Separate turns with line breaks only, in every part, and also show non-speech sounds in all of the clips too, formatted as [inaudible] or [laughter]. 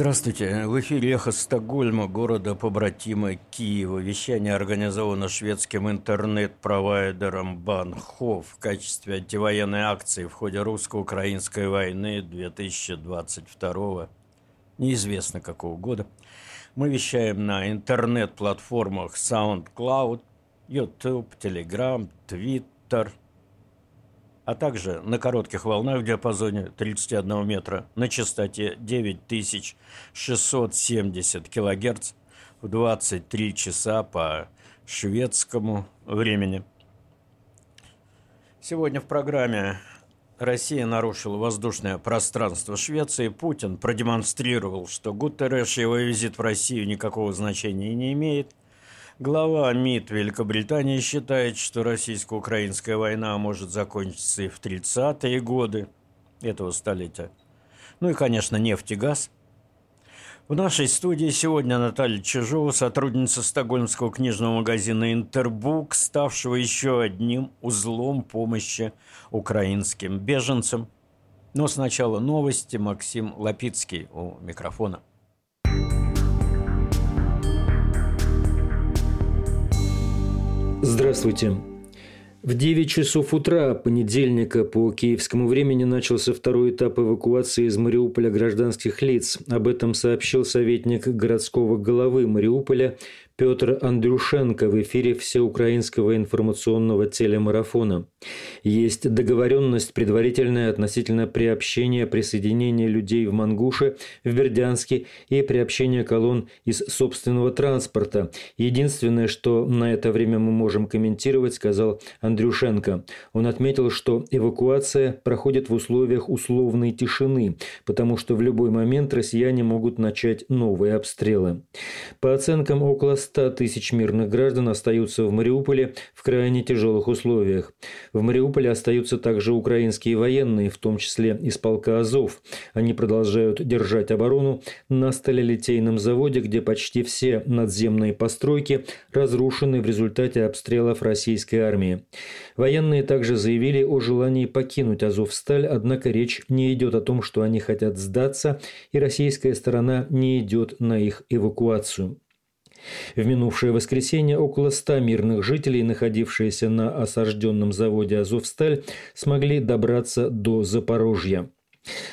Здравствуйте. В эфире «Эхо Стокгольма», города побратима Киева. Вещание организовано шведским интернет-провайдером Банхов в качестве антивоенной акции в ходе русско-украинской войны 2022 неизвестно какого года. Мы вещаем на интернет-платформах SoundCloud, YouTube, Telegram, Twitter – а также на коротких волнах в диапазоне 31 метра на частоте 9670 кГц в 23 часа по шведскому времени. Сегодня в программе Россия нарушила воздушное пространство Швеции. Путин продемонстрировал, что Гутерреш и его визит в Россию никакого значения не имеет. Глава МИД Великобритании считает, что российско-украинская война может закончиться и в 30-е годы этого столетия. Ну и, конечно, нефть и газ. В нашей студии сегодня Наталья Чижова, сотрудница стокгольмского книжного магазина «Интербук», ставшего еще одним узлом помощи украинским беженцам. Но сначала новости. Максим Лапицкий у микрофона.
Здравствуйте. В 9 часов утра понедельника по киевскому времени начался второй этап эвакуации из Мариуполя гражданских лиц. Об этом сообщил советник городского головы Мариуполя Петр Андрюшенко в эфире всеукраинского информационного телемарафона. Есть договоренность предварительная относительно приобщения присоединения людей в Мангуше, в Бердянске и приобщения колонн из собственного транспорта. Единственное, что на это время мы можем комментировать, сказал Андрюшенко. Он отметил, что эвакуация проходит в условиях условной тишины, потому что в любой момент россияне могут начать новые обстрелы. По оценкам около 100 тысяч мирных граждан остаются в Мариуполе в крайне тяжелых условиях. В Мариуполе остаются также украинские военные, в том числе из полка «Азов». Они продолжают держать оборону на сталелитейном заводе, где почти все надземные постройки разрушены в результате обстрелов российской армии. Военные также заявили о желании покинуть «Азовсталь», однако речь не идет о том, что они хотят сдаться, и российская сторона не идет на их эвакуацию. В минувшее воскресенье около ста мирных жителей, находившиеся на осажденном заводе «Азовсталь», смогли добраться до Запорожья.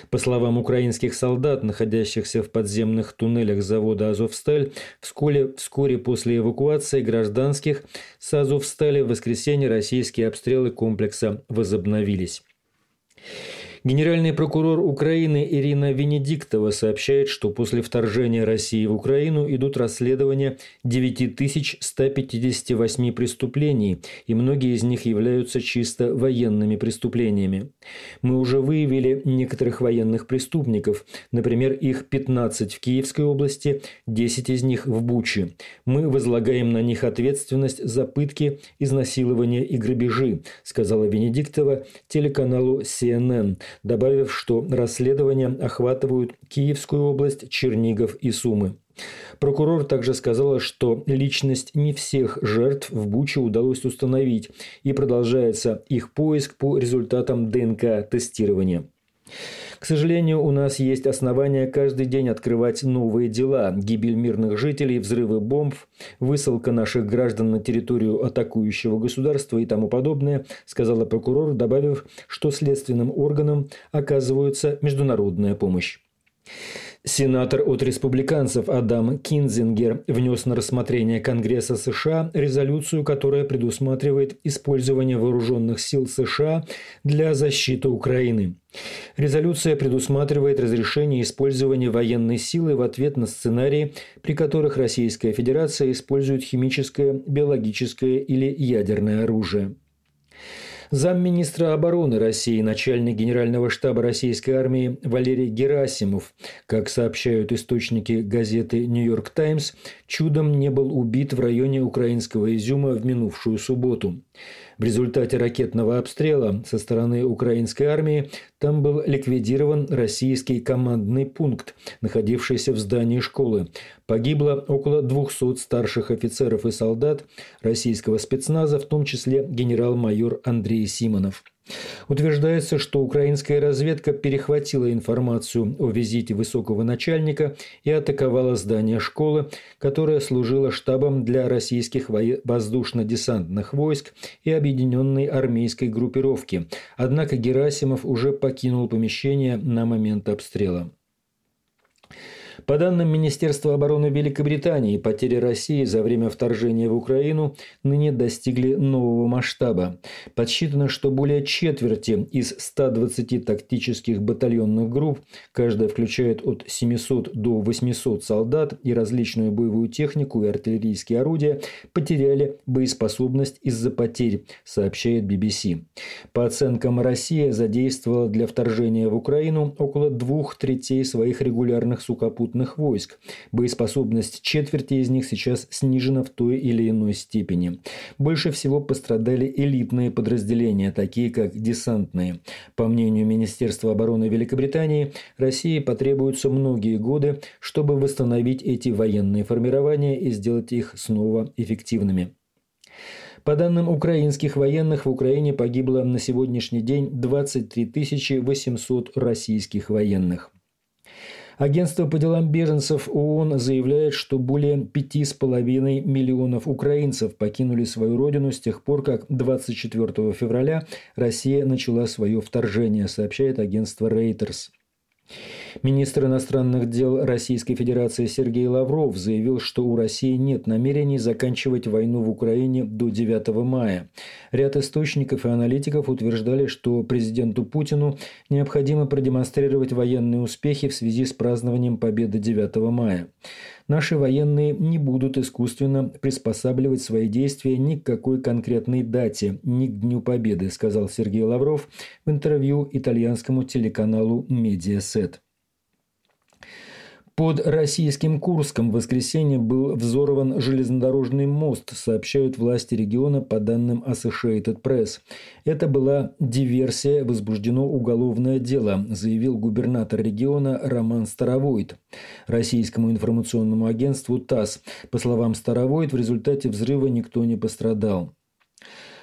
По словам украинских солдат, находящихся в подземных туннелях завода «Азовсталь», вскоре, вскоре после эвакуации гражданских с «Азовстали» в воскресенье российские обстрелы комплекса возобновились. Генеральный прокурор Украины Ирина Венедиктова сообщает, что после вторжения России в Украину идут расследования 9158 преступлений, и многие из них являются чисто военными преступлениями. Мы уже выявили некоторых военных преступников, например, их 15 в Киевской области, 10 из них в Буче. Мы возлагаем на них ответственность за пытки, изнасилования и грабежи, сказала Венедиктова телеканалу CNN добавив, что расследования охватывают Киевскую область, Чернигов и Сумы. Прокурор также сказала, что личность не всех жертв в Буче удалось установить, и продолжается их поиск по результатам ДНК-тестирования. К сожалению, у нас есть основания каждый день открывать новые дела. Гибель мирных жителей, взрывы бомб, высылка наших граждан на территорию атакующего государства и тому подобное, сказала прокурор, добавив, что следственным органам оказывается международная помощь. Сенатор от республиканцев Адам Кинзингер внес на рассмотрение Конгресса США резолюцию, которая предусматривает использование вооруженных сил США для защиты Украины. Резолюция предусматривает разрешение использования военной силы в ответ на сценарии, при которых Российская Федерация использует химическое, биологическое или ядерное оружие. Замминистра обороны России, начальник Генерального штаба российской армии Валерий Герасимов, как сообщают источники газеты «Нью-Йорк Таймс», чудом не был убит в районе украинского Изюма в минувшую субботу. В результате ракетного обстрела со стороны украинской армии там был ликвидирован российский командный пункт, находившийся в здании школы. Погибло около 200 старших офицеров и солдат российского спецназа, в том числе генерал-майор Андрей Симонов. Утверждается, что украинская разведка перехватила информацию о визите высокого начальника и атаковала здание школы, которое служило штабом для российских воздушно-десантных войск и объединенной армейской группировки. Однако Герасимов уже покинул помещение на момент обстрела. По данным Министерства обороны Великобритании, потери России за время вторжения в Украину ныне достигли нового масштаба. Подсчитано, что более четверти из 120 тактических батальонных групп, каждая включает от 700 до 800 солдат и различную боевую технику и артиллерийские орудия, потеряли боеспособность из-за потерь, сообщает BBC. По оценкам, Россия задействовала для вторжения в Украину около двух третей своих регулярных сухопутных сухопутных войск. Боеспособность четверти из них сейчас снижена в той или иной степени. Больше всего пострадали элитные подразделения, такие как десантные. По мнению Министерства обороны Великобритании, России потребуются многие годы, чтобы восстановить эти военные формирования и сделать их снова эффективными. По данным украинских военных, в Украине погибло на сегодняшний день 23 800 российских военных. Агентство по делам беженцев ООН заявляет, что более 5,5 миллионов украинцев покинули свою родину с тех пор, как 24 февраля Россия начала свое вторжение, сообщает агентство Reuters. Министр иностранных дел Российской Федерации Сергей Лавров заявил, что у России нет намерений заканчивать войну в Украине до 9 мая. Ряд источников и аналитиков утверждали, что президенту Путину необходимо продемонстрировать военные успехи в связи с празднованием победы 9 мая. Наши военные не будут искусственно приспосабливать свои действия ни к какой конкретной дате, ни к Дню Победы, сказал Сергей Лавров в интервью итальянскому телеканалу «Медиасет». Под российским Курском в воскресенье был взорван железнодорожный мост, сообщают власти региона по данным Associated Press. Это была диверсия, возбуждено уголовное дело, заявил губернатор региона Роман Старовойт. Российскому информационному агентству ТАСС. По словам Старовойт, в результате взрыва никто не пострадал.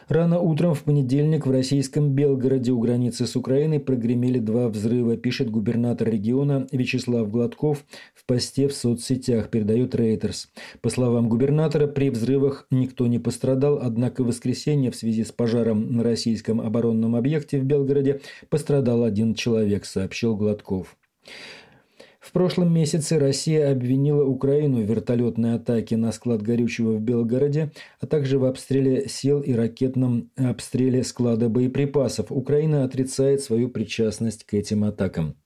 Рано утром в понедельник в российском Белгороде у границы с Украиной прогремели два взрыва, пишет губернатор региона Вячеслав Гладков в посте в соцсетях, передает Рейтерс. По словам губернатора, при взрывах никто не пострадал, однако в воскресенье в связи с пожаром на российском оборонном объекте в Белгороде пострадал один человек, сообщил Гладков. В прошлом месяце Россия обвинила Украину в вертолетной атаке на склад горючего в Белгороде, а также в обстреле сил и ракетном обстреле склада боеприпасов. Украина отрицает свою причастность к этим атакам.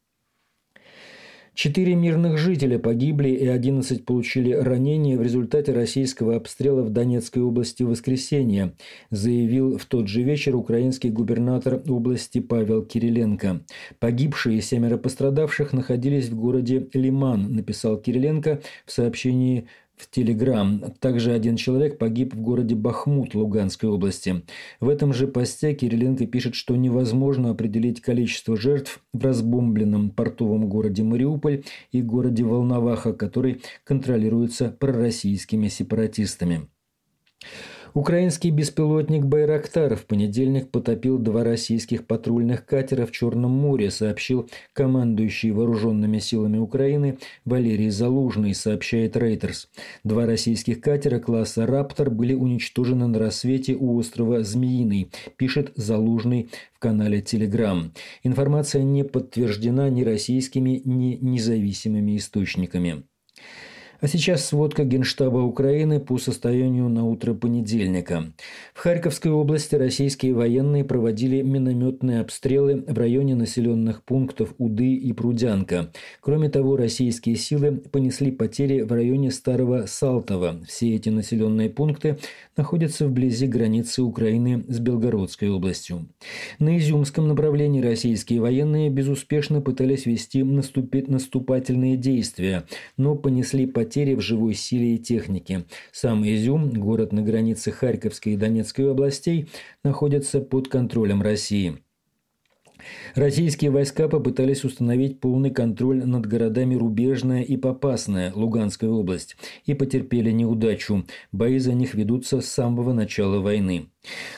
Четыре мирных жителя погибли и 11 получили ранения в результате российского обстрела в Донецкой области в воскресенье, заявил в тот же вечер украинский губернатор области Павел Кириленко. Погибшие семеро пострадавших находились в городе Лиман, написал Кириленко в сообщении в Телеграм. Также один человек погиб в городе Бахмут Луганской области. В этом же посте Кириленко пишет, что невозможно определить количество жертв в разбомбленном портовом городе Мариуполь и городе Волноваха, который контролируется пророссийскими сепаратистами. Украинский беспилотник «Байрактар» в понедельник потопил два российских патрульных катера в Черном море, сообщил командующий вооруженными силами Украины Валерий Залужный, сообщает Рейтерс. Два российских катера класса «Раптор» были уничтожены на рассвете у острова Змеиный, пишет Залужный в канале Телеграм. Информация не подтверждена ни российскими, ни независимыми источниками. А сейчас сводка Генштаба Украины по состоянию на утро понедельника. В Харьковской области российские военные проводили минометные обстрелы в районе населенных пунктов Уды и Прудянка. Кроме того, российские силы понесли потери в районе Старого Салтова. Все эти населенные пункты находятся вблизи границы Украины с Белгородской областью. На Изюмском направлении российские военные безуспешно пытались вести наступательные действия, но понесли потери потери в живой силе и технике. Сам Изюм, город на границе Харьковской и Донецкой областей, находится под контролем России. Российские войска попытались установить полный контроль над городами Рубежная и Попасная, Луганская область, и потерпели неудачу. Бои за них ведутся с самого начала войны.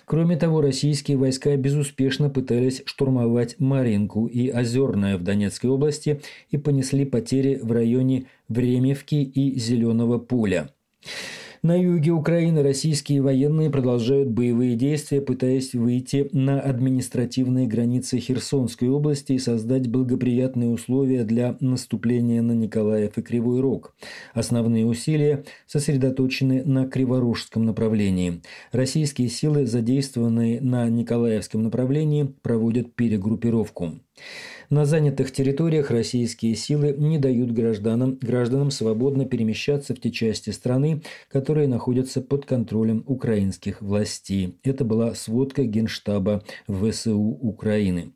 Кроме того, российские войска безуспешно пытались штурмовать Маринку и Озерное в Донецкой области и понесли потери в районе Времевки и Зеленого поля. На юге Украины российские военные продолжают боевые действия, пытаясь выйти на административные границы Херсонской области и создать благоприятные условия для наступления на Николаев и Кривой Рог. Основные усилия сосредоточены на Криворожском направлении. Российские силы, задействованные на Николаевском направлении, проводят перегруппировку. На занятых территориях российские силы не дают гражданам, гражданам свободно перемещаться в те части страны, которые находятся под контролем украинских властей. Это была сводка Генштаба ВСУ Украины.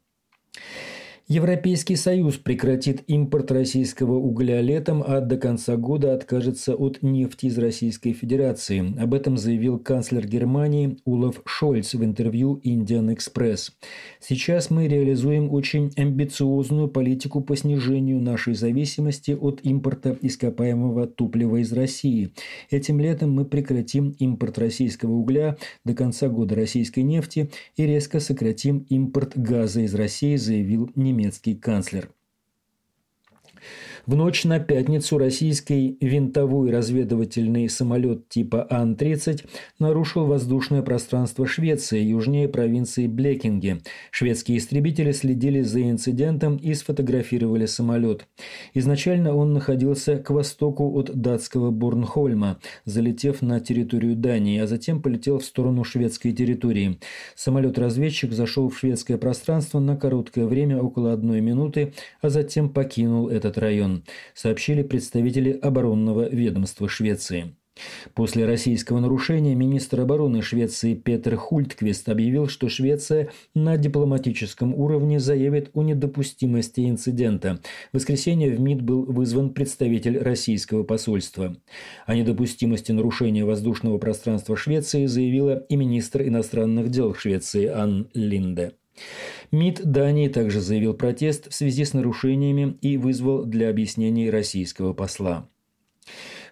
Европейский Союз прекратит импорт российского угля летом, а до конца года откажется от нефти из Российской Федерации. Об этом заявил канцлер Германии Улов Шольц в интервью Indian Express. Сейчас мы реализуем очень амбициозную политику по снижению нашей зависимости от импорта ископаемого топлива из России. Этим летом мы прекратим импорт российского угля до конца года российской нефти и резко сократим импорт газа из России, заявил немецкий немецкий канцлер. В ночь на пятницу российский винтовой разведывательный самолет типа Ан-30 нарушил воздушное пространство Швеции, южнее провинции Блекинге. Шведские истребители следили за инцидентом и сфотографировали самолет. Изначально он находился к востоку от датского Борнхольма, залетев на территорию Дании, а затем полетел в сторону шведской территории. Самолет-разведчик зашел в шведское пространство на короткое время, около одной минуты, а затем покинул этот район сообщили представители оборонного ведомства Швеции. После российского нарушения министр обороны Швеции Петр Хультквист объявил, что Швеция на дипломатическом уровне заявит о недопустимости инцидента. В воскресенье в МИД был вызван представитель российского посольства. О недопустимости нарушения воздушного пространства Швеции заявила и министр иностранных дел Швеции Ан Линде. МИД Дании также заявил протест в связи с нарушениями и вызвал для объяснений российского посла.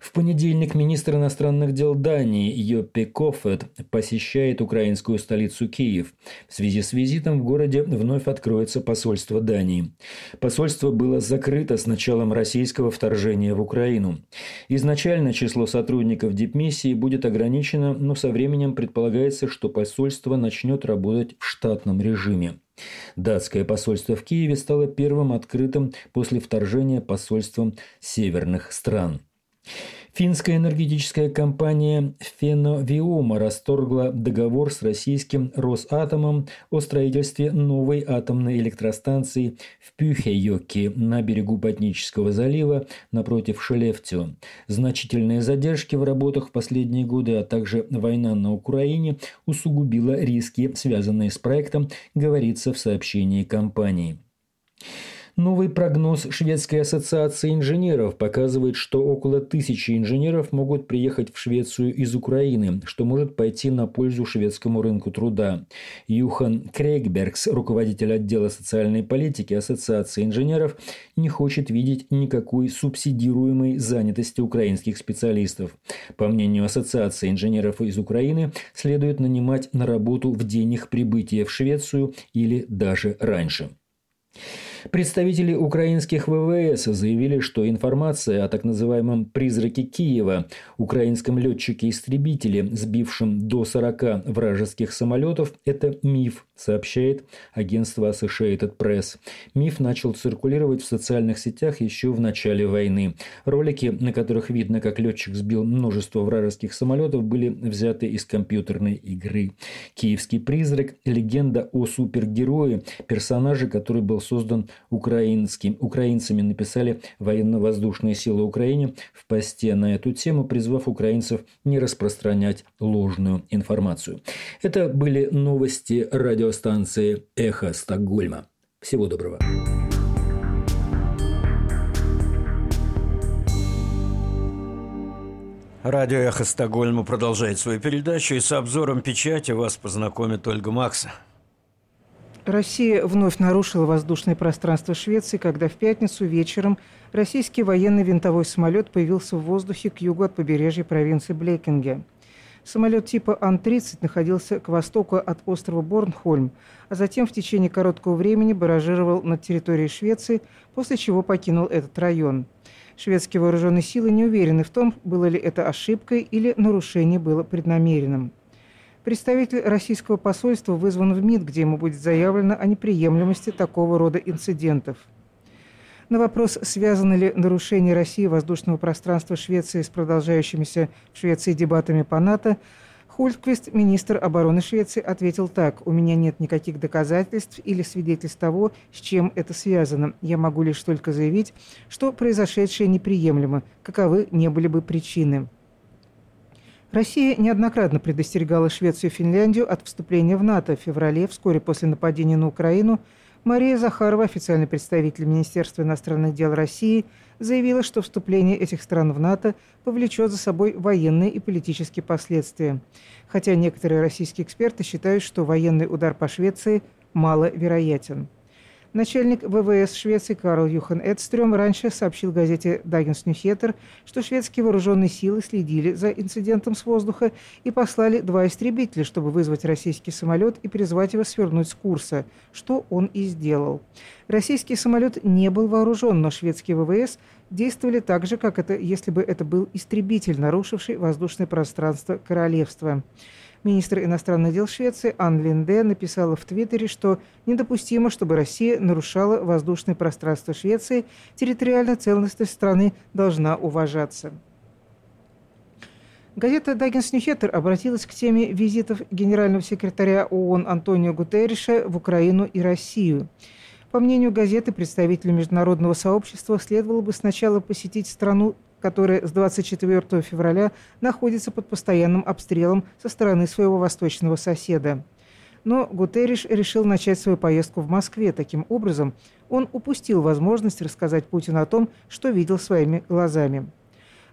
В понедельник министр иностранных дел Дании Йоппи Кофет посещает украинскую столицу Киев. В связи с визитом в городе вновь откроется посольство Дании. Посольство было закрыто с началом российского вторжения в Украину. Изначально число сотрудников дипмиссии будет ограничено, но со временем предполагается, что посольство начнет работать в штатном режиме. Датское посольство в Киеве стало первым открытым после вторжения посольством северных стран. Финская энергетическая компания «Феновиома» расторгла договор с российским «Росатомом» о строительстве новой атомной электростанции в Пюхейоке на берегу Ботнического залива напротив Шелефтио. Значительные задержки в работах в последние годы, а также война на Украине усугубила риски, связанные с проектом, говорится в сообщении компании. Новый прогноз Шведской ассоциации инженеров показывает, что около тысячи инженеров могут приехать в Швецию из Украины, что может пойти на пользу шведскому рынку труда. Юхан Крейгбергс, руководитель отдела социальной политики Ассоциации инженеров, не хочет видеть никакой субсидируемой занятости украинских специалистов. По мнению Ассоциации инженеров из Украины, следует нанимать на работу в день их прибытия в Швецию или даже раньше. Представители украинских ВВС заявили, что информация о так называемом «призраке Киева» украинском летчике-истребителе, сбившем до 40 вражеских самолетов, это миф, сообщает агентство Associated Press. Миф начал циркулировать в социальных сетях еще в начале войны. Ролики, на которых видно, как летчик сбил множество вражеских самолетов, были взяты из компьютерной игры. «Киевский призрак» – легенда о супергерое, персонаже, который был создан украинским, украинцами, написали военно-воздушные силы Украины в посте на эту тему, призвав украинцев не распространять ложную информацию. Это были новости радиостанции «Эхо Стокгольма». Всего доброго.
Радио «Эхо Стокгольма» продолжает свою передачу, и с обзором печати вас познакомит Ольга Макса.
Россия вновь нарушила воздушное пространство Швеции, когда в пятницу вечером российский военный винтовой самолет появился в воздухе к югу от побережья провинции Блекинге. Самолет типа Ан-30 находился к востоку от острова Борнхольм, а затем в течение короткого времени баражировал над территорией Швеции, после чего покинул этот район. Шведские вооруженные силы не уверены в том, было ли это ошибкой или нарушение было преднамеренным. Представитель российского посольства вызван в МИД, где ему будет заявлено о неприемлемости такого рода инцидентов. На вопрос, связано ли нарушение России воздушного пространства Швеции с продолжающимися в Швеции дебатами по НАТО, Хультквист, министр обороны Швеции, ответил так. «У меня нет никаких доказательств или свидетельств того, с чем это связано. Я могу лишь только заявить, что произошедшее неприемлемо, каковы не были бы причины». Россия неоднократно предостерегала Швецию и Финляндию от вступления в НАТО. В феврале, вскоре после нападения на Украину, Мария Захарова, официальный представитель Министерства иностранных дел России, заявила, что вступление этих стран в НАТО повлечет за собой военные и политические последствия. Хотя некоторые российские эксперты считают, что военный удар по Швеции маловероятен. Начальник ВВС Швеции Карл Юхан Эдстрём раньше сообщил газете «Даггинс Нюхеттер», что шведские вооруженные силы следили за инцидентом с воздуха и послали два истребителя, чтобы вызвать российский самолет и призвать его свернуть с курса, что он и сделал. Российский самолет не был вооружен, но шведские ВВС действовали так же, как это, если бы это был истребитель, нарушивший воздушное пространство королевства. Министр иностранных дел Швеции Ан Линде написала в Твиттере, что недопустимо, чтобы Россия нарушала воздушное пространство Швеции, территориальная целостность страны должна уважаться. Газета «Даггинс Ньюхеттер» обратилась к теме визитов генерального секретаря ООН Антонио Гутерриша в Украину и Россию. По мнению газеты, представителю международного сообщества следовало бы сначала посетить страну которая с 24 февраля находится под постоянным обстрелом со стороны своего восточного соседа. Но Гутерриш решил начать свою поездку в Москве. Таким образом, он упустил возможность рассказать Путину о том, что видел своими глазами.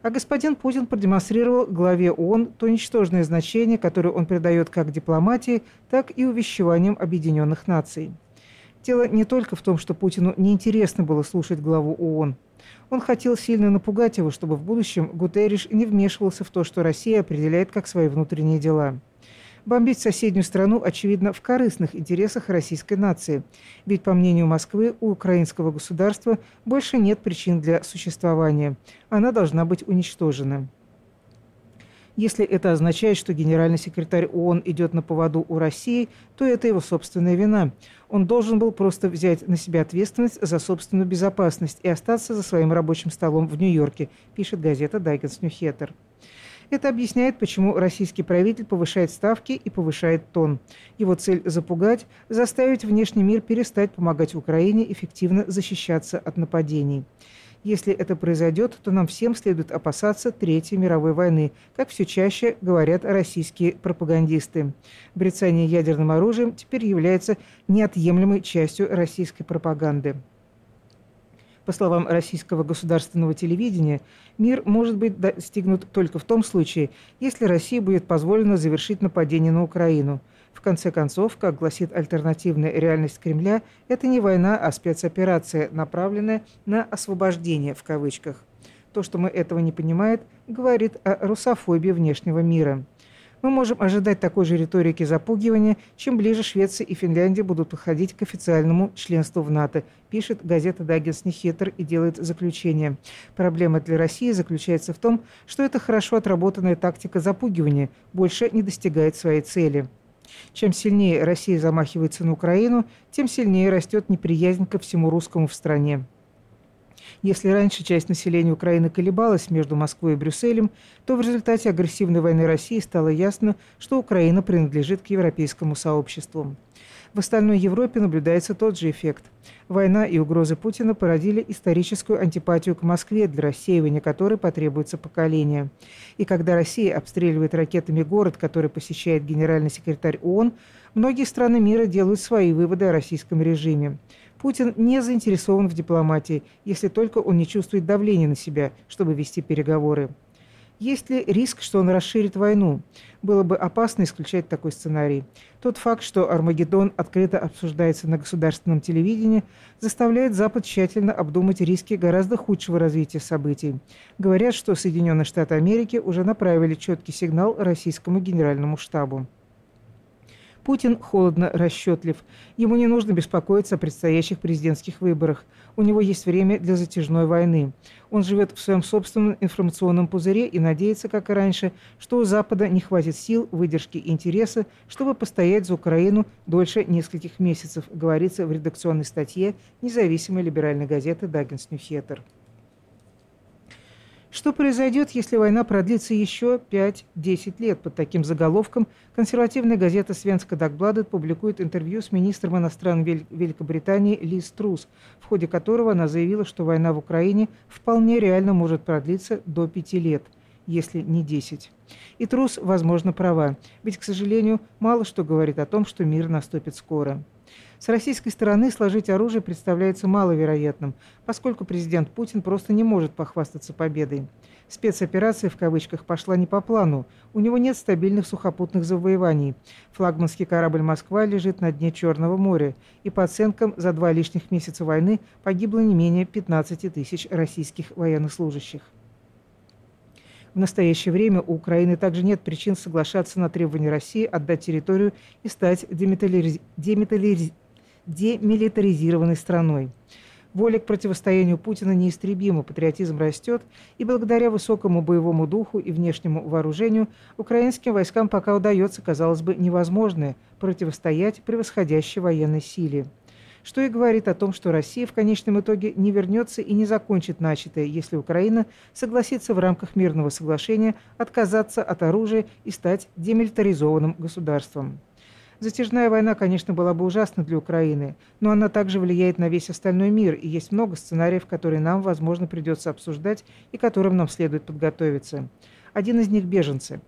А господин Путин продемонстрировал главе ООН то ничтожное значение, которое он придает как дипломатии, так и увещеваниям Объединенных Наций. Дело не только в том, что Путину неинтересно было слушать главу ООН – он хотел сильно напугать его, чтобы в будущем Гутерриш не вмешивался в то, что Россия определяет как свои внутренние дела. Бомбить соседнюю страну, очевидно, в корыстных интересах российской нации. Ведь, по мнению Москвы, у украинского государства больше нет причин для существования. Она должна быть уничтожена. Если это означает, что генеральный секретарь ООН идет на поводу у России, то это его собственная вина. Он должен был просто взять на себя ответственность за собственную безопасность и остаться за своим рабочим столом в Нью-Йорке, пишет газета «Дайгенс Ньюхеттер». Это объясняет, почему российский правитель повышает ставки и повышает тон. Его цель – запугать, заставить внешний мир перестать помогать Украине эффективно защищаться от нападений. Если это произойдет, то нам всем следует опасаться Третьей мировой войны, как все чаще говорят российские пропагандисты. Брецание ядерным оружием теперь является неотъемлемой частью российской пропаганды. По словам российского государственного телевидения, мир может быть достигнут только в том случае, если России будет позволено завершить нападение на Украину – в конце концов, как гласит альтернативная реальность Кремля, это не война, а спецоперация, направленная на «освобождение» в кавычках. То, что мы этого не понимаем, говорит о русофобии внешнего мира. Мы можем ожидать такой же риторики запугивания, чем ближе Швеция и Финляндия будут подходить к официальному членству в НАТО, пишет газета «Даггинс Нихетер» и делает заключение. Проблема для России заключается в том, что эта хорошо отработанная тактика запугивания больше не достигает своей цели. Чем сильнее Россия замахивается на Украину, тем сильнее растет неприязнь ко всему русскому в стране. Если раньше часть населения Украины колебалась между Москвой и Брюсселем, то в результате агрессивной войны России стало ясно, что Украина принадлежит к европейскому сообществу. В остальной Европе наблюдается тот же эффект. Война и угрозы Путина породили историческую антипатию к Москве, для рассеивания которой потребуется поколение. И когда Россия обстреливает ракетами город, который посещает генеральный секретарь ООН, многие страны мира делают свои выводы о российском режиме. Путин не заинтересован в дипломатии, если только он не чувствует давления на себя, чтобы вести переговоры. Есть ли риск, что он расширит войну? Было бы опасно исключать такой сценарий. Тот факт, что Армагеддон открыто обсуждается на государственном телевидении, заставляет Запад тщательно обдумать риски гораздо худшего развития событий. Говорят, что Соединенные Штаты Америки уже направили четкий сигнал российскому генеральному штабу. Путин холодно расчетлив. Ему не нужно беспокоиться о предстоящих президентских выборах. У него есть время для затяжной войны. Он живет в своем собственном информационном пузыре и надеется, как и раньше, что у Запада не хватит сил, выдержки и интереса, чтобы постоять за Украину дольше нескольких месяцев, говорится в редакционной статье независимой либеральной газеты «Даггинс Ньюхеттер». Что произойдет, если война продлится еще 5-10 лет? Под таким заголовком консервативная газета «Свенска Дагбладет» публикует интервью с министром иностранных Великобритании Лиз Трус, в ходе которого она заявила, что война в Украине вполне реально может продлиться до 5 лет, если не 10. И Трус, возможно, права, ведь, к сожалению, мало что говорит о том, что мир наступит скоро. С российской стороны сложить оружие представляется маловероятным, поскольку президент Путин просто не может похвастаться победой. Спецоперация в кавычках пошла не по плану. У него нет стабильных сухопутных завоеваний. Флагманский корабль «Москва» лежит на дне Черного моря. И по оценкам, за два лишних месяца войны погибло не менее 15 тысяч российских военнослужащих. В настоящее время у Украины также нет причин соглашаться на требования России отдать территорию и стать демилитариз демилитаризированной страной. Воля к противостоянию Путина неистребима, патриотизм растет, и благодаря высокому боевому духу и внешнему вооружению украинским войскам пока удается, казалось бы, невозможное – противостоять превосходящей военной силе. Что и говорит о том, что Россия в конечном итоге не вернется и не закончит начатое, если Украина согласится в рамках мирного соглашения отказаться от оружия и стать демилитаризованным государством. Затяжная война, конечно, была бы ужасна для Украины, но она также влияет на весь остальной мир, и есть много сценариев, которые нам, возможно, придется обсуждать и которым нам следует подготовиться. Один из них – беженцы.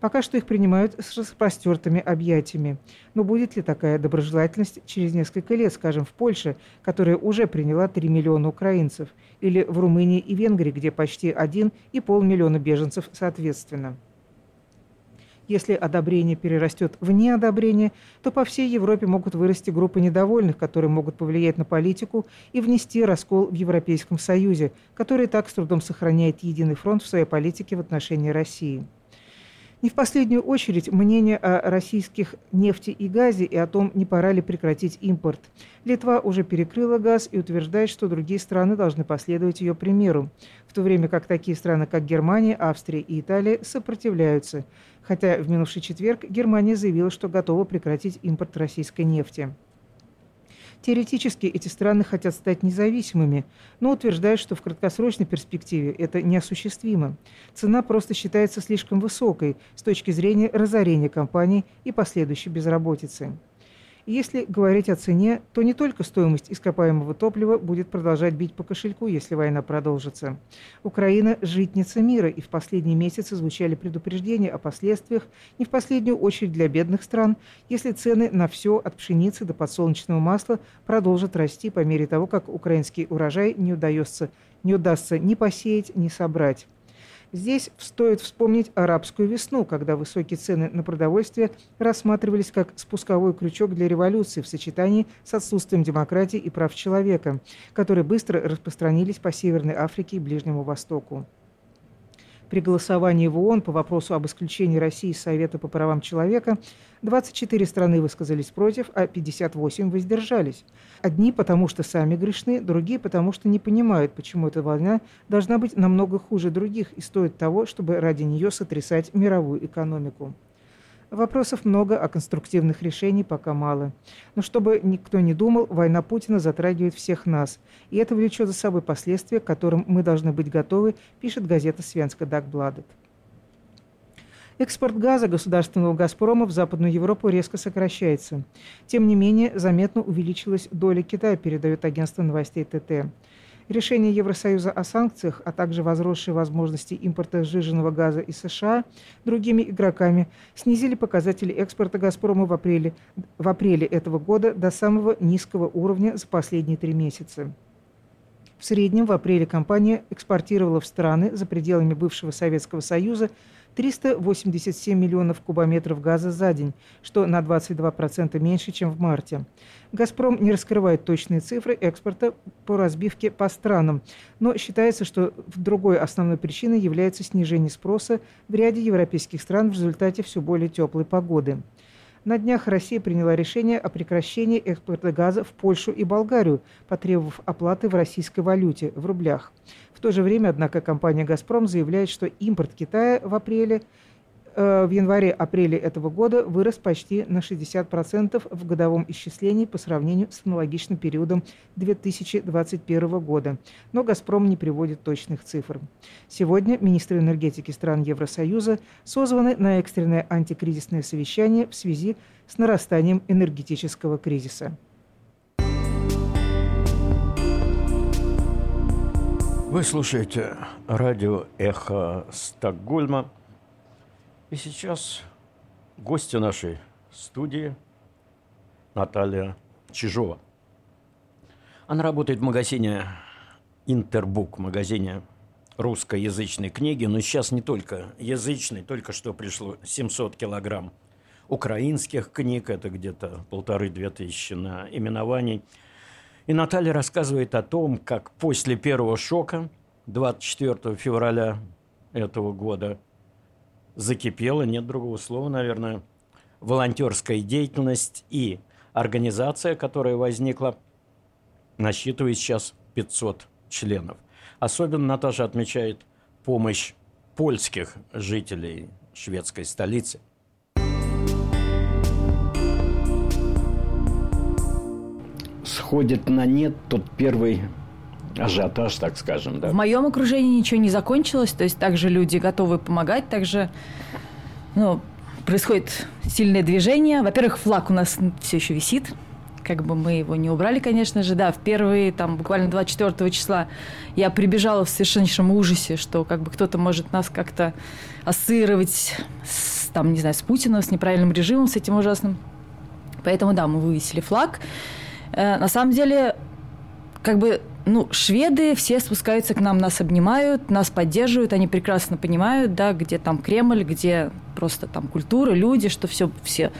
Пока что их принимают с распростертыми объятиями. Но будет ли такая доброжелательность через несколько лет, скажем, в Польше, которая уже приняла 3 миллиона украинцев, или в Румынии и Венгрии, где почти 1,5 миллиона беженцев соответственно? Если одобрение перерастет в неодобрение, то по всей Европе могут вырасти группы недовольных, которые могут повлиять на политику и внести раскол в Европейском Союзе, который так с трудом сохраняет единый фронт в своей политике в отношении России. Не в последнюю очередь мнение о российских нефти и газе и о том, не пора ли прекратить импорт. Литва уже перекрыла газ и утверждает, что другие страны должны последовать ее примеру, в то время как такие страны, как Германия, Австрия и Италия, сопротивляются, хотя в минувший четверг Германия заявила, что готова прекратить импорт российской нефти. Теоретически эти страны хотят стать независимыми, но утверждают, что в краткосрочной перспективе это неосуществимо. Цена просто считается слишком высокой с точки зрения разорения компаний и последующей безработицы. Если говорить о цене, то не только стоимость ископаемого топлива будет продолжать бить по кошельку, если война продолжится. Украина – житница мира, и в последние месяцы звучали предупреждения о последствиях, не в последнюю очередь для бедных стран, если цены на все от пшеницы до подсолнечного масла продолжат расти по мере того, как украинский урожай не удастся, не удастся ни посеять, ни собрать. Здесь стоит вспомнить арабскую весну, когда высокие цены на продовольствие рассматривались как спусковой крючок для революции в сочетании с отсутствием демократии и прав человека, которые быстро распространились по Северной Африке и Ближнему Востоку. При голосовании в ООН по вопросу об исключении России из Совета по правам человека 24 страны высказались против, а 58 воздержались. Одни потому, что сами грешны, другие потому, что не понимают, почему эта война должна быть намного хуже других и стоит того, чтобы ради нее сотрясать мировую экономику. Вопросов много, а конструктивных решений пока мало. Но чтобы никто не думал, война Путина затрагивает всех нас. И это влечет за собой последствия, к которым мы должны быть готовы, пишет газета «Свенска Дагбладет». Экспорт газа государственного «Газпрома» в Западную Европу резко сокращается. Тем не менее, заметно увеличилась доля Китая, передает агентство новостей ТТ. Решение Евросоюза о санкциях, а также возросшие возможности импорта сжиженного газа из США другими игроками снизили показатели экспорта «Газпрома» в апреле, в апреле этого года до самого низкого уровня за последние три месяца. В среднем в апреле компания экспортировала в страны за пределами бывшего Советского Союза 387 миллионов кубометров газа за день, что на 22% меньше, чем в марте. «Газпром» не раскрывает точные цифры экспорта по разбивке по странам, но считается, что другой основной причиной является снижение спроса в ряде европейских стран в результате все более теплой погоды. На днях Россия приняла решение о прекращении экспорта газа в Польшу и Болгарию, потребовав оплаты в российской валюте, в рублях. В то же время, однако, компания «Газпром» заявляет, что импорт Китая в апреле в январе-апреле этого года вырос почти на 60% в годовом исчислении по сравнению с аналогичным периодом 2021 года. Но «Газпром» не приводит точных цифр. Сегодня министры энергетики стран Евросоюза созваны на экстренное антикризисное совещание в связи с нарастанием энергетического кризиса.
Вы слушаете радио «Эхо Стокгольма». И сейчас гости нашей студии Наталья Чижова. Она работает в магазине «Интербук», магазине русскоязычной книги, но сейчас не только язычной, только что пришло 700 килограмм украинских книг, это где-то полторы-две тысячи на именований – и Наталья рассказывает о том, как после первого шока 24 февраля этого года закипела, нет другого слова, наверное, волонтерская деятельность и организация, которая возникла, насчитывает сейчас 500 членов. Особенно Наташа отмечает помощь польских жителей шведской столицы. сходит на нет тот первый ажиотаж, так скажем, да.
В моем окружении ничего не закончилось, то есть также люди готовы помогать, также ну, происходит сильное движение. Во-первых, флаг у нас все еще висит, как бы мы его не убрали, конечно же, да, в первые, там, буквально 24 числа я прибежала в совершеннейшем ужасе, что как бы кто-то может нас как-то ассоциировать с, там, не знаю, с Путиным, с неправильным режимом, с этим ужасным. Поэтому, да, мы вывесили флаг. Э, на самом деле, как бы, ну, шведы все спускаются к нам, нас обнимают, нас поддерживают, они прекрасно понимают, да, где там Кремль, где просто там культура, люди, что все, все,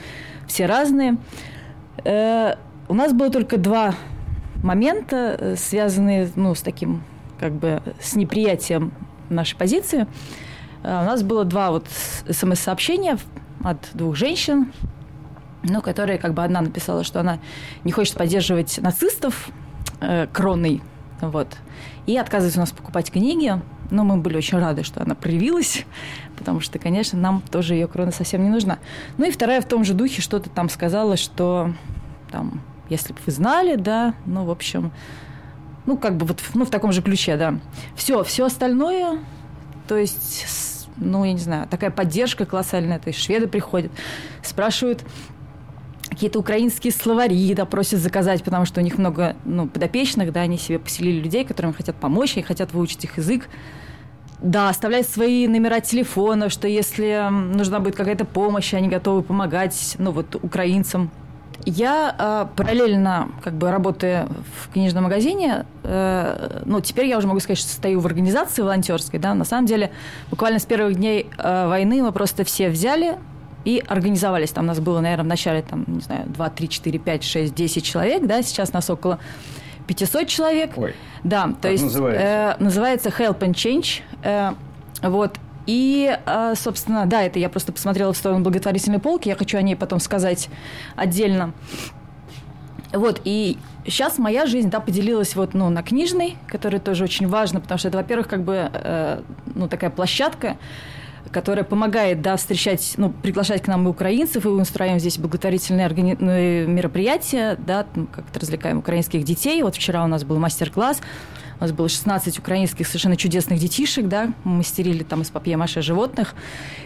все разные. Э, у нас было только два момента, э, связанные, ну, с таким, как бы, с неприятием нашей позиции. У нас было два вот смс-сообщения от двух женщин, ну, которая как бы одна написала, что она не хочет поддерживать нацистов э, кроной, вот, и отказывается у нас покупать книги. Но мы были очень рады, что она проявилась, [laughs] потому что, конечно, нам тоже ее крона совсем не нужна. Ну и вторая в том же духе что-то там сказала, что там, если бы вы знали, да, ну, в общем, ну, как бы вот, ну, в таком же ключе, да. Все, все остальное, то есть, ну, я не знаю, такая поддержка колоссальная, то есть шведы приходят, спрашивают, какие-то украинские словари да, просят заказать, потому что у них много ну, подопечных, да, они себе поселили людей, которым хотят помочь, и хотят выучить их язык. Да, оставлять свои номера телефона, что если нужна будет какая-то помощь, они готовы помогать, ну вот, украинцам. Я э, параллельно, как бы работая в книжном магазине, э, ну, теперь я уже могу сказать, что стою в организации волонтерской, да, на самом деле, буквально с первых дней э, войны мы просто все взяли, и организовались. Там нас было, наверное, в начале, там, не знаю, 2, 3, 4, 5, 6, 10 человек, да, сейчас нас около 500 человек.
Ой,
да, то есть называется? Э, называется Help and Change. Э, вот. И, э, собственно, да, это я просто посмотрела в сторону благотворительной полки, я хочу о ней потом сказать отдельно. Вот, и сейчас моя жизнь, да, поделилась вот, ну, на книжной, которая тоже очень важна, потому что это, во-первых, как бы, э, ну, такая площадка, которая помогает да, встречать, ну, приглашать к нам и украинцев, и устраиваем здесь благотворительные органи... Ну, мероприятия, да, как-то развлекаем украинских детей. Вот вчера у нас был мастер-класс, у нас было 16 украинских совершенно чудесных детишек, да, мы мастерили там из папье-маше животных.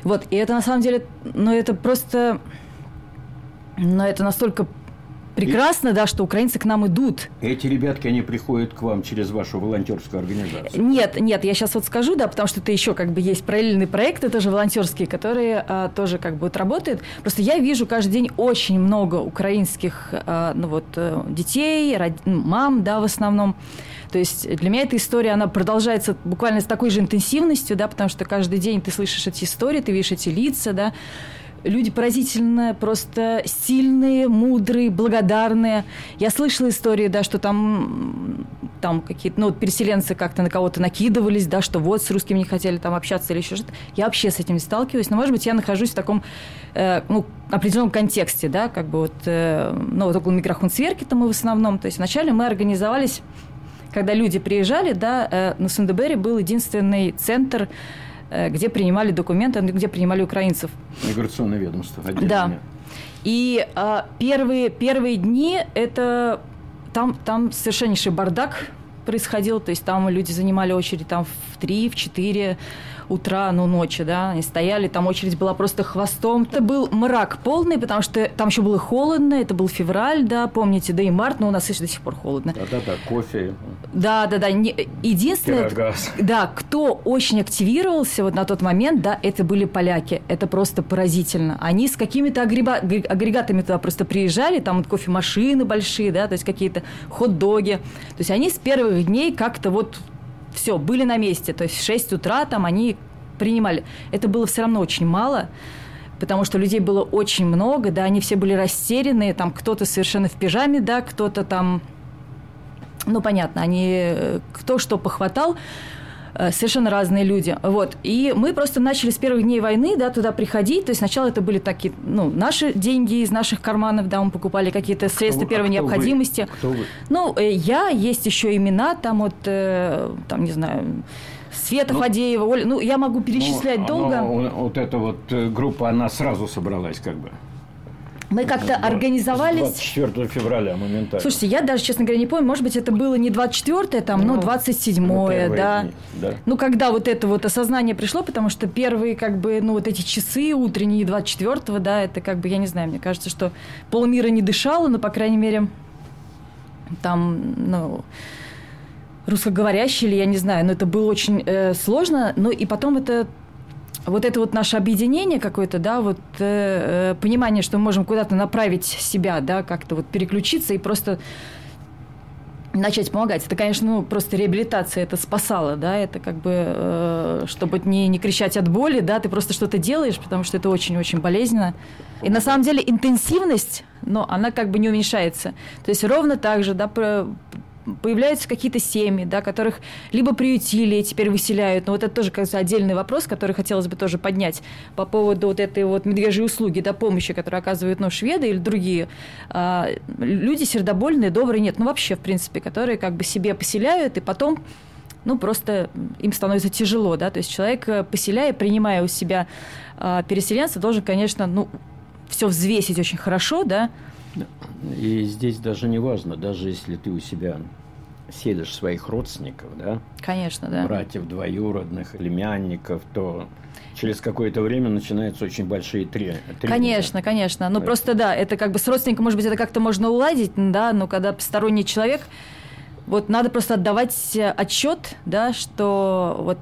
Вот, и это на самом деле, ну, это просто, ну, это настолько прекрасно, да, что украинцы к нам идут.
Эти ребятки, они приходят к вам через вашу волонтерскую организацию?
Нет, нет, я сейчас вот скажу, да, потому что это еще как бы есть параллельный проект, это же волонтерские, которые а, тоже как бы вот работают. Просто я вижу каждый день очень много украинских, а, ну вот, э, детей, род... Ну, мам, да, в основном. То есть для меня эта история, она продолжается буквально с такой же интенсивностью, да, потому что каждый день ты слышишь эти истории, ты видишь эти лица, да, люди поразительно просто сильные, мудрые, благодарные. Я слышала истории, да, что там, там какие-то, ну, вот переселенцы как-то на кого-то накидывались, да, что вот с русскими не хотели там общаться или еще что-то. Я вообще с этим не сталкиваюсь, но, может быть, я нахожусь в таком, э, ну, определенном контексте, да, как бы вот, э, ну, вот около микрохунцверки-то мы в основном. То есть вначале мы организовались, когда люди приезжали, да, э, на Сундебере был единственный центр где принимали документы, где принимали украинцев.
Миграционное ведомство. Отдельно.
Да. И а, первые, первые дни это там, там совершеннейший бардак происходил, то есть там люди занимали очередь там в три, в четыре утра, ну, ночи, да, они стояли, там очередь была просто хвостом. Это был мрак полный, потому что там еще было холодно, это был февраль, да, помните, да и март, но у нас еще до сих пор холодно.
Да-да-да, кофе.
Да-да-да, единственное,
Пирогаз.
да, кто очень активировался вот на тот момент, да, это были поляки, это просто поразительно. Они с какими-то агрегатами туда просто приезжали, там вот кофемашины большие, да, то есть какие-то хот-доги, то есть они с первых дней как-то вот все, были на месте. То есть в 6 утра там они принимали. Это было все равно очень мало, потому что людей было очень много, да, они все были растеряны, там кто-то совершенно в пижаме, да, кто-то там, ну, понятно, они э, кто что похватал, совершенно разные люди. Вот. И мы просто начали с первых дней войны да, туда приходить. То есть сначала это были такие, ну, наши деньги из наших карманов, да, мы покупали какие-то средства первой а необходимости.
Вы? Кто вы?
Ну, э, я, есть еще имена, там вот, там, не знаю, Света ну, Фадеева, Оля, ну, я могу перечислять ну, долго.
Но, вот эта вот э, группа, она сразу собралась как бы.
Мы как-то организовались...
24 февраля моментально.
Слушайте, я даже, честно говоря, не помню, может быть, это было не 24-е, там, ну, но 27-е, да. да. Ну, когда вот это вот осознание пришло, потому что первые, как бы, ну, вот эти часы утренние 24-го, да, это как бы, я не знаю, мне кажется, что полмира не дышало, но, по крайней мере, там, ну, русскоговорящие или я не знаю, но это было очень э, сложно. Ну и потом это вот это вот наше объединение какое-то, да, вот э, э, понимание, что мы можем куда-то направить себя, да, как-то вот переключиться и просто начать помогать. Это, конечно, ну, просто реабилитация, это спасало, да, это как бы, э, чтобы не, не кричать от боли, да, ты просто что-то делаешь, потому что это очень-очень болезненно. И на самом деле интенсивность, но она как бы не уменьшается. То есть ровно так же, да, появляются какие-то семьи, да, которых либо приютили и теперь выселяют, но вот это тоже, кажется, отдельный вопрос, который хотелось бы тоже поднять по поводу вот этой вот медвежьей услуги, да, помощи, которую оказывают, ну, шведы или другие. А, люди сердобольные, добрые, нет, ну, вообще, в принципе, которые как бы себе поселяют и потом ну, просто им становится тяжело, да, то есть человек, э, поселяя, принимая у себя а, переселенца, должен, конечно, ну, все взвесить очень хорошо, да,
и здесь даже не важно, даже если ты у себя селишь своих родственников, да?
Конечно, да.
Братьев двоюродных, племянников, то через какое-то время начинаются очень большие три.
Конечно, конечно. Ну, просто да, это как бы с родственником, может быть, это как-то можно уладить, да, но когда посторонний человек, вот надо просто отдавать отчет, да, что вот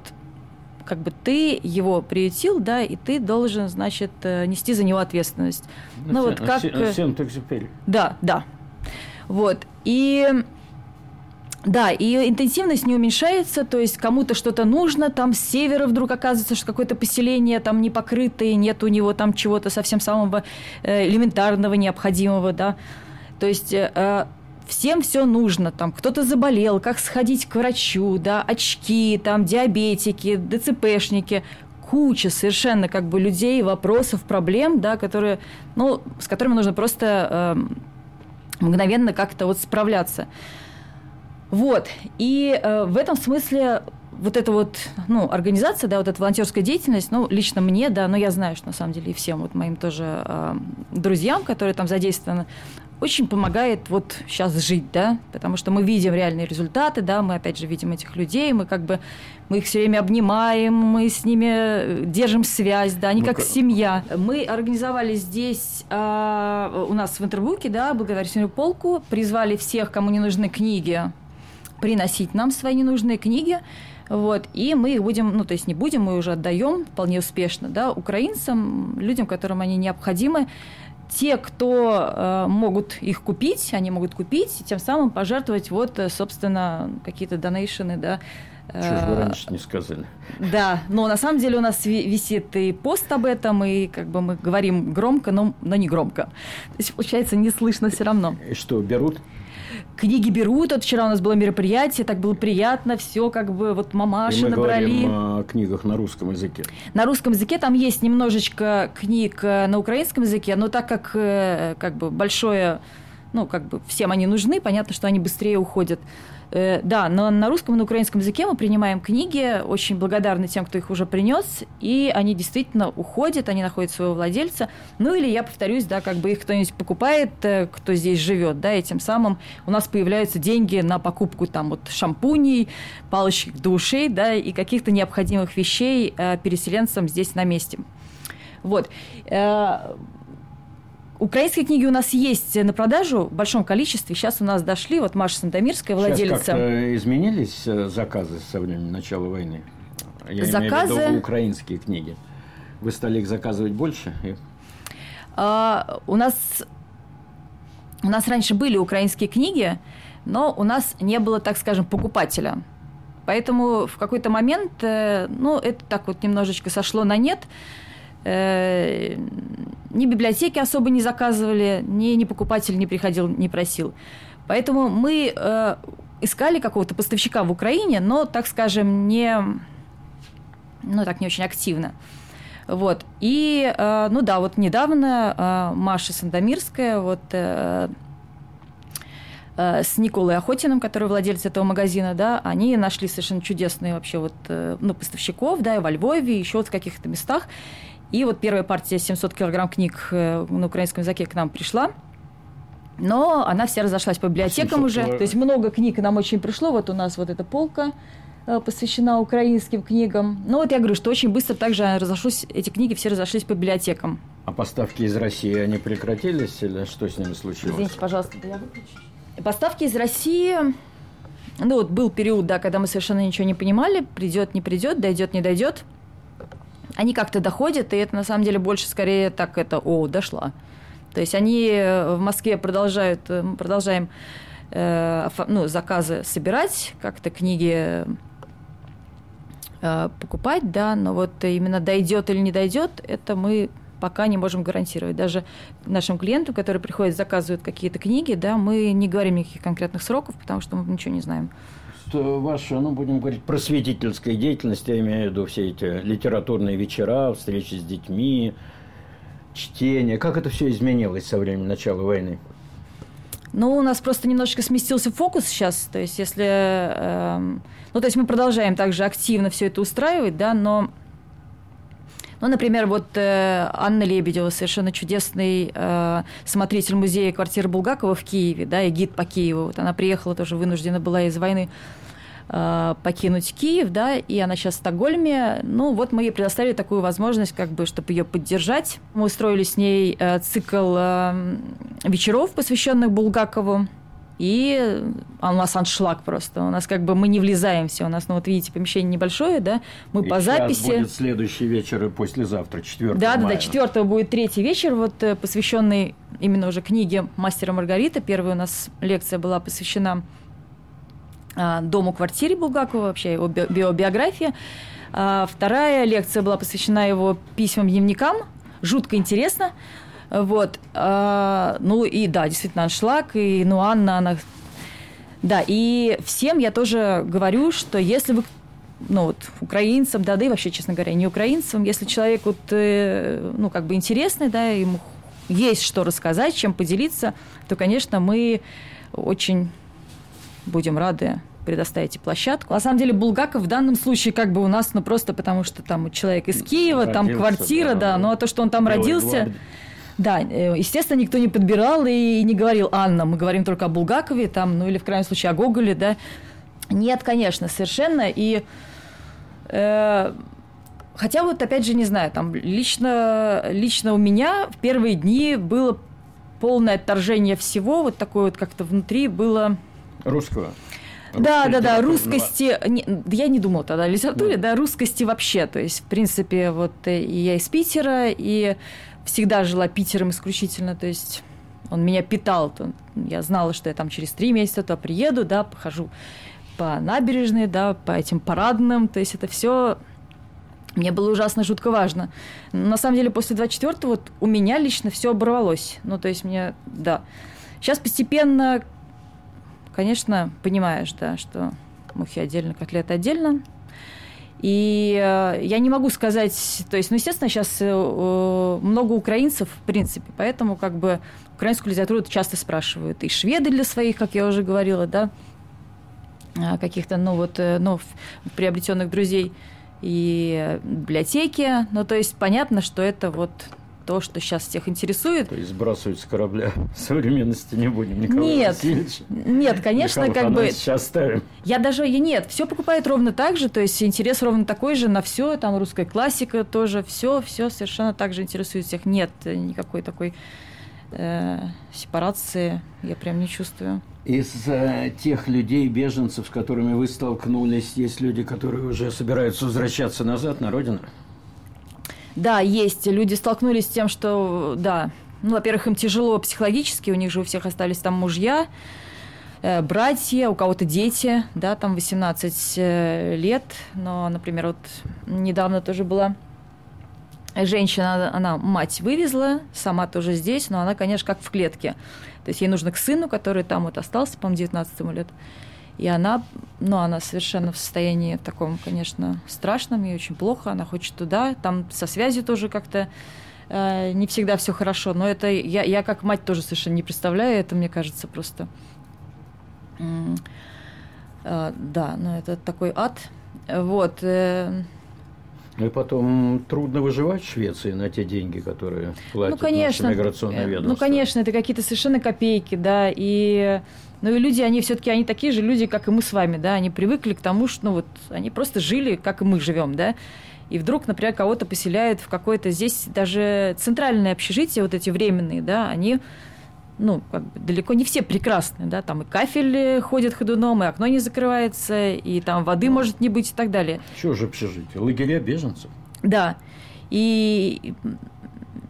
как бы ты его приютил, да, и ты должен, значит, э, нести за него ответственность.
Ну, ну вот как... Всем так теперь.
Да, да. Вот. И да, и интенсивность не уменьшается, то есть кому-то что-то нужно, там с севера вдруг оказывается, что какое-то поселение там не покрытое, нет у него там чего-то совсем самого э, элементарного, необходимого, да. То есть э, всем все нужно, там кто-то заболел, как сходить к врачу, да, очки, там диабетики, ДЦПшники, куча совершенно как бы людей, вопросов, проблем, да, которые, ну, с которыми нужно просто э, мгновенно как-то вот справляться. Вот. И э, в этом смысле вот эта вот, ну, организация, да, вот эта волонтерская деятельность, ну, лично мне, да, но я знаю, что на самом деле и всем вот моим тоже э, друзьям, которые там задействованы, очень помогает вот сейчас жить, да, потому что мы видим реальные результаты, да, мы опять же видим этих людей, мы как бы мы их все время обнимаем, мы с ними э, держим связь, да, они ну, как, как семья. Мы организовали здесь э, у нас в Интербуке, да, благотворительную полку, призвали всех, кому не нужны книги, приносить нам свои ненужные книги. Вот, и мы их будем, ну, то есть не будем, мы уже отдаем вполне успешно, да, украинцам, людям, которым они необходимы те, кто э, могут их купить, они могут купить и тем самым пожертвовать вот, э, собственно, какие-то донейшены, да.
Чего же вы раньше не сказали?
Да, но на самом деле у нас висит и пост об этом, и как бы мы говорим громко, но, но не громко. То есть, получается, не слышно все равно.
И что, берут?
Книги берут. Вот вчера у нас было мероприятие, так было приятно, все как бы вот мамаши И мы набрали.
говорим о книгах на русском языке.
На русском языке там есть немножечко книг э, на украинском языке, но так как э, как бы большое, ну как бы всем они нужны, понятно, что они быстрее уходят. Э, да, но на русском и на украинском языке мы принимаем книги, очень благодарны тем, кто их уже принес, и они действительно уходят, они находят своего владельца. Ну или я повторюсь, да, как бы их кто-нибудь покупает, э, кто здесь живет, да, и тем самым у нас появляются деньги на покупку там вот шампуней, палочек для ушей, да, и каких-то необходимых вещей э, переселенцам здесь на месте. Вот. Украинские книги у нас есть на продажу в большом количестве. Сейчас у нас дошли, вот Маша Сандомирская, владелица. Сейчас
как-то изменились э, заказы со времени начала войны? Я
заказы...
имею в виду украинские книги. Вы стали их заказывать больше?
А, у нас у нас раньше были украинские книги, но у нас не было, так скажем, покупателя. Поэтому в какой-то момент, э, ну, это так вот немножечко сошло на нет. Ни библиотеки особо не заказывали, ни, ни покупатель не приходил, не просил. Поэтому мы э, искали какого-то поставщика в Украине, но, так скажем, не, ну, так не очень активно. Вот. И, э, ну да, вот недавно э, Маша Сандомирская, вот э, э, с Николой Охотиным, который владелец этого магазина, да, они нашли совершенно чудесные вообще вот, э, ну, поставщиков, да, и во Львове, еще вот в каких-то местах. И вот первая партия 700 килограмм книг э, на украинском языке к нам пришла. Но она вся разошлась по библиотекам уже. То есть много книг нам очень пришло. Вот у нас вот эта полка э, посвящена украинским книгам. Ну вот я говорю, что очень быстро также разошлись, эти книги все разошлись по библиотекам.
А поставки из России, они прекратились или что с ними случилось?
Извините, пожалуйста, я выключу. Поставки из России, ну вот был период, да, когда мы совершенно ничего не понимали, придет, не придет, дойдет, не дойдет они как-то доходят, и это на самом деле больше скорее так это, о, дошла. То есть они э, в Москве продолжают, э, продолжаем э, ну, заказы собирать, как-то книги э, покупать, да, но вот именно дойдет или не дойдет, это мы пока не можем гарантировать. Даже нашим клиентам, которые приходят, заказывают какие-то книги, да, мы не говорим никаких конкретных сроков, потому что мы ничего не знаем
ваша, ну, будем говорить, просветительская деятельность, я имею в виду все эти литературные вечера, встречи с детьми, чтение. Как это все изменилось со времени начала войны?
Ну, у нас просто немножечко сместился фокус сейчас. То есть, если... Э, ну, то есть, мы продолжаем также активно все это устраивать, да, но... Ну, например, вот э, Анна Лебедева, совершенно чудесный э, смотритель музея квартиры Булгакова в Киеве, да, и гид по Киеву. Вот она приехала тоже, вынуждена была из войны Э, покинуть Киев, да, и она сейчас в Стокгольме. Ну, вот мы ей предоставили такую возможность, как бы, чтобы ее поддержать. Мы устроили с ней э, цикл э, вечеров, посвященных Булгакову. И у нас аншлаг просто. У нас как бы мы не влезаем все. У нас, ну вот видите, помещение небольшое, да. Мы и по записи.
будет следующий вечер и послезавтра, 4
Да,
мая.
да, да, 4 будет третий вечер, вот посвященный именно уже книге Мастера Маргарита. Первая у нас лекция была посвящена а, дому-квартире Булгакова, вообще его биография. А, вторая лекция была посвящена его письмам, дневникам. Жутко интересно. Вот. А, ну и да, действительно, аншлаг. И ну, Анна, она... Да, и всем я тоже говорю, что если вы ну, вот, украинцам, да, да и вообще, честно говоря, не украинцам, если человек вот, э, ну, как бы интересный, да, ему есть что рассказать, чем поделиться, то, конечно, мы очень будем рады предоставите площадку. На самом деле Булгаков в данном случае как бы у нас, ну просто потому что там человек из Киева,
Родился,
там квартира, да,
да,
ну а то, что он там родился,
гвардии.
Да, э, естественно, никто не подбирал и не говорил Анна, мы говорим только о Булгакове, там, ну или в крайнем случае о Гоголе, да. Нет, конечно, совершенно. И э, хотя вот опять же не знаю, там лично лично у меня в первые дни было полное отторжение всего, вот такое вот как-то внутри было.
Русского.
Да, да, да, русскости. не- я не думала тогда о литературе, да, русскости вообще. То есть, в принципе, вот э, и я из Питера, и всегда жила Питером исключительно. То есть он меня питал. То Я знала, что я там через три месяца то приеду, да, похожу по набережной, да, по этим парадным. То есть это все мне было ужасно жутко важно. На самом деле, после 24-го вот у меня лично все оборвалось. Ну, то есть мне, да. Сейчас постепенно, конечно, понимаешь, да, что мухи отдельно, котлеты отдельно. И э, я не могу сказать, то есть, ну, естественно, сейчас э, э, много украинцев, в принципе, поэтому как бы украинскую литературу часто спрашивают. И шведы для своих, как я уже говорила, да, каких-то, ну, вот, ну, приобретенных друзей и библиотеки. Ну, то есть, понятно, что это вот то, что сейчас всех интересует.
То есть сбрасывать с корабля [laughs] современности не будем, Николай
Нет,
Васильевич.
нет, конечно,
Михаил
как бы...
Афанасьевич оставим.
Я даже и нет, все покупает ровно так же, то есть интерес ровно такой же на все, там русская классика тоже, все, все совершенно так же интересует всех. Нет никакой такой э, сепарации, я прям не чувствую.
Из э, тех людей, беженцев, с которыми вы столкнулись, есть люди, которые уже собираются возвращаться назад на родину?
Да, есть. Люди столкнулись с тем, что, да, ну, во-первых, им тяжело психологически, у них же у всех остались там мужья, э, братья, у кого-то дети, да, там 18 э, лет. Но, например, вот недавно тоже была женщина, она мать вывезла, сама тоже здесь, но она, конечно, как в клетке. То есть ей нужно к сыну, который там вот остался, по-моему, 19 лет. И она, ну, она совершенно в состоянии таком, конечно, страшном, ей очень плохо, она хочет туда, там со связью тоже как-то э, не всегда все хорошо, но это я, я как мать тоже совершенно не представляю, это мне кажется просто, э, да, ну это такой ад, вот. э,
Ну и потом трудно выживать в Швеции на те деньги, которые платит
ну, конечно,
наше миграционное
э,
ведомство.
Ну, конечно, это какие-то совершенно копейки, да, и ну и люди, они все-таки, они такие же люди, как и мы с вами, да, они привыкли к тому, что, ну вот, они просто жили, как и мы живем, да, и вдруг, например, кого-то поселяют в какое-то здесь даже центральное общежитие, вот эти временные, да, они, ну, как бы далеко не все прекрасны, да, там и кафель ходит ходуном, и окно не закрывается, и там воды
Ну.
может не быть и так далее.
Чего же общежитие? Лагеря беженцев?
Да. И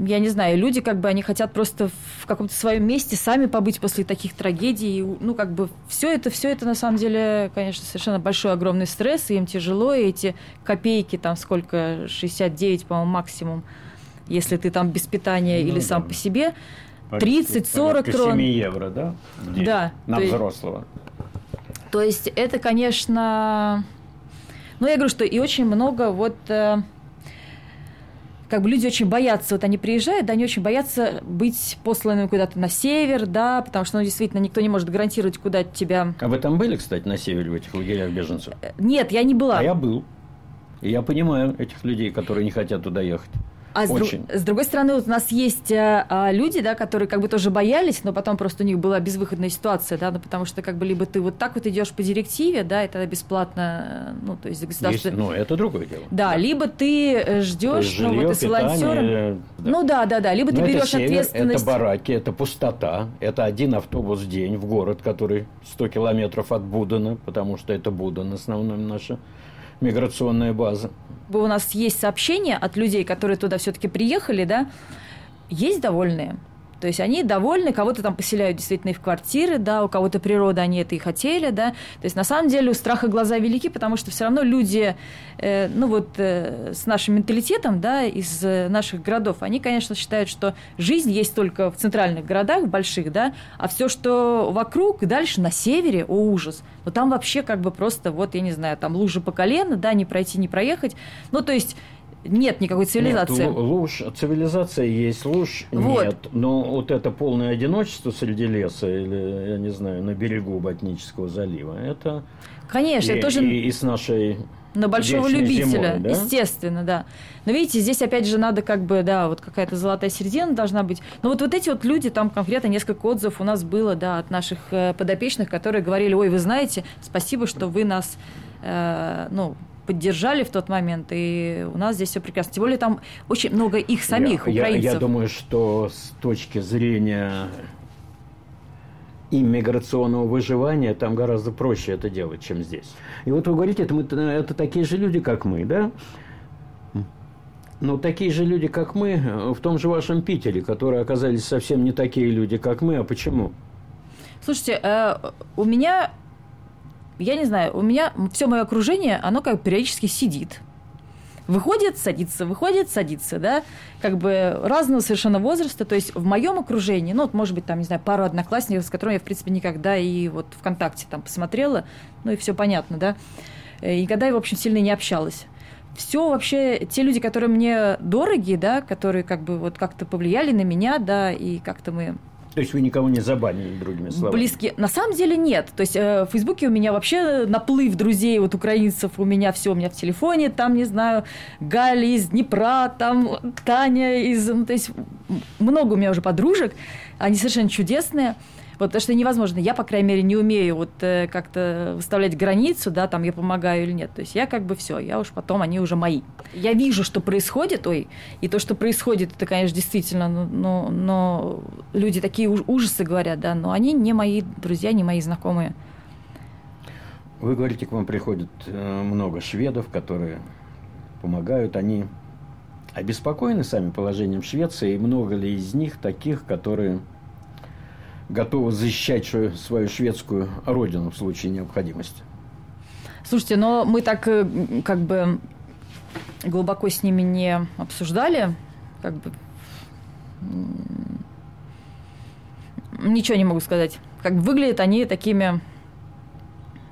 я не знаю, люди как бы они хотят просто в каком-то своем месте сами побыть после таких трагедий. Ну, как бы все это, все это на самом деле, конечно, совершенно большой огромный стресс, и им тяжело, и эти копейки, там сколько, 69, по-моему, максимум, если ты там без питания
Ну
или
да.
сам по себе.
Порядка-
30-40
порядка
крон.
7 евро, да? день
Да,
На
то
взрослого.
То есть это, конечно... Ну, я говорю, что и очень много вот... э, как бы люди очень боятся, вот они приезжают, да, они очень боятся быть посланными куда-то на север, да, потому что, ну, действительно, никто не может гарантировать, куда тебя...
А вы там были, кстати, на севере, в этих лагерях беженцев?
Э, Нет, я не была.
А я был. И я понимаю этих людей, которые не хотят туда ехать.
А с,
Очень.
с другой стороны, вот у нас есть э, а, люди, да, которые как бы тоже боялись, но потом просто у них была безвыходная ситуация, да, ну, потому что как бы либо ты вот так вот идешь по директиве, да, и тогда бесплатно, э, ну, то есть
Есть,
государство...
ну, это другое дело.
Да, либо ты э,
есть
ждешь, ну,
жилье,
вот и с волонтером.
да.
Ну да, да, да. Либо
Но
ты
это
берешь
север,
ответственность.
Это бараки, это пустота, это один автобус в день в город, который 100 километров от Будана, потому что это Будан основная наша миграционная база.
У нас есть сообщения от людей, которые туда все-таки приехали, да, есть довольные. То есть они довольны, кого-то там поселяют действительно и в квартиры, да, у кого-то природа, они это и хотели, да. То есть на самом деле у страха глаза велики, потому что все равно люди, э, ну вот э, с нашим менталитетом, да, из э, наших городов, они, конечно, считают, что жизнь есть только в центральных городах, больших, да, а все, что вокруг, дальше на севере, о ужас. Но там вообще как бы просто, вот, я не знаю, там лужи по колено, да, не пройти, не проехать. Ну, то есть нет никакой цивилизации.
Нет, ложь, цивилизация есть, ложь вот. нет. Но вот это полное одиночество среди леса или, я не знаю, на берегу Ботнического залива, это...
Конечно,
и,
тоже...
И, и с нашей
на большого любителя, зимой, да? естественно, да. Но видите, здесь опять же надо как бы, да, вот какая-то золотая середина должна быть. Но вот, вот эти вот люди, там конкретно несколько отзывов у нас было, да, от наших э, подопечных, которые говорили, ой, вы знаете, спасибо, что вы нас, э, ну, поддержали в тот момент, и у нас здесь все прекрасно. Тем более там очень много их самих,
я,
украинцев.
Я, я думаю, что с точки зрения иммиграционного выживания там гораздо проще это делать, чем здесь. И вот вы говорите, это, мы, это такие же люди, как мы, да? Но такие же люди, как мы, в том же вашем Питере, которые оказались совсем не такие люди, как мы. А почему?
Слушайте, э, у меня я не знаю, у меня все мое окружение, оно как периодически сидит. Выходит, садится, выходит, садится, да, как бы разного совершенно возраста, то есть в моем окружении, ну, вот, может быть, там, не знаю, пару одноклассников, с которыми я, в принципе, никогда и вот ВКонтакте там посмотрела, ну, и все понятно, да, и когда я, в общем, сильно не общалась. Все вообще, те люди, которые мне дороги, да, которые как бы вот как-то повлияли на меня, да, и как-то мы
то есть вы никого не забанили, другими словами?
Близкие. На самом деле нет. То есть э, в Фейсбуке у меня вообще наплыв друзей, вот украинцев, у меня все у меня в телефоне, там, не знаю, Галя из Днепра, там Таня из... Ну, то есть много у меня уже подружек, они совершенно чудесные. Вот, потому что невозможно. Я, по крайней мере, не умею вот э, как-то выставлять границу, да, там я помогаю или нет. То есть я как бы все, я уж потом, они уже мои. Я вижу, что происходит, ой, и то, что происходит, это, конечно, действительно, но, но, люди такие ужасы говорят, да, но они не мои друзья, не мои знакомые.
Вы говорите, к вам приходит э, много шведов, которые помогают, они обеспокоены сами положением Швеции, и много ли из них таких, которые готовы защищать свою шведскую родину в случае необходимости.
Слушайте, но мы так э, как бы глубоко с ними не обсуждали, как бы ничего не могу сказать. Как выглядят они такими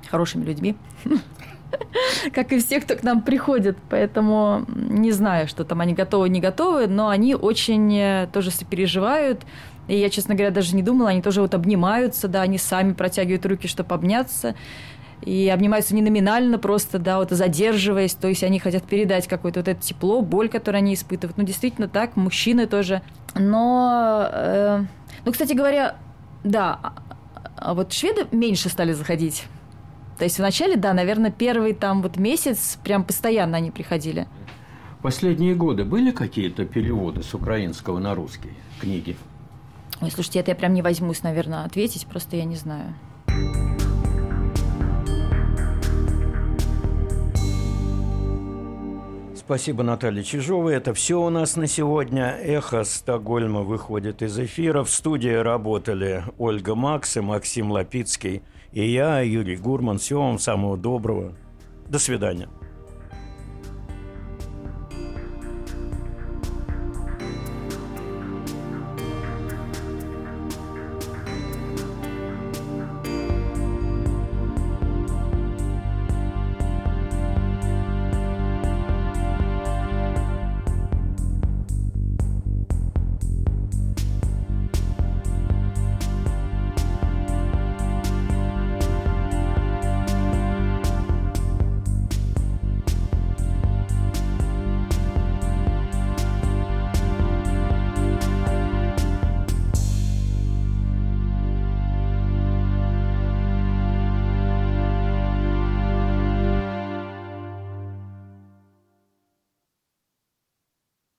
хорошими людьми, [laughs] как и все, кто к нам приходит. Поэтому не знаю, что там они готовы, не готовы, но они очень э, тоже сопереживают, и я, честно говоря, даже не думала, они тоже вот обнимаются, да, они сами протягивают руки, чтобы обняться. И обнимаются не номинально просто, да, вот задерживаясь, то есть они хотят передать какое-то вот это тепло, боль, которую они испытывают. Ну, действительно так, мужчины тоже. Но, э, ну, кстати говоря, да, а, а вот шведы меньше стали заходить. То есть вначале, да, наверное, первый там вот месяц прям постоянно они приходили.
Последние годы были какие-то переводы с украинского на русский книги?
Ой, слушайте, это я прям не возьмусь, наверное, ответить, просто я не знаю.
Спасибо, Наталья Чижова. Это все у нас на сегодня. Эхо Стокгольма выходит из эфира. В студии работали Ольга Макс и Максим Лапицкий. И я, Юрий Гурман. Всего вам самого доброго. До свидания.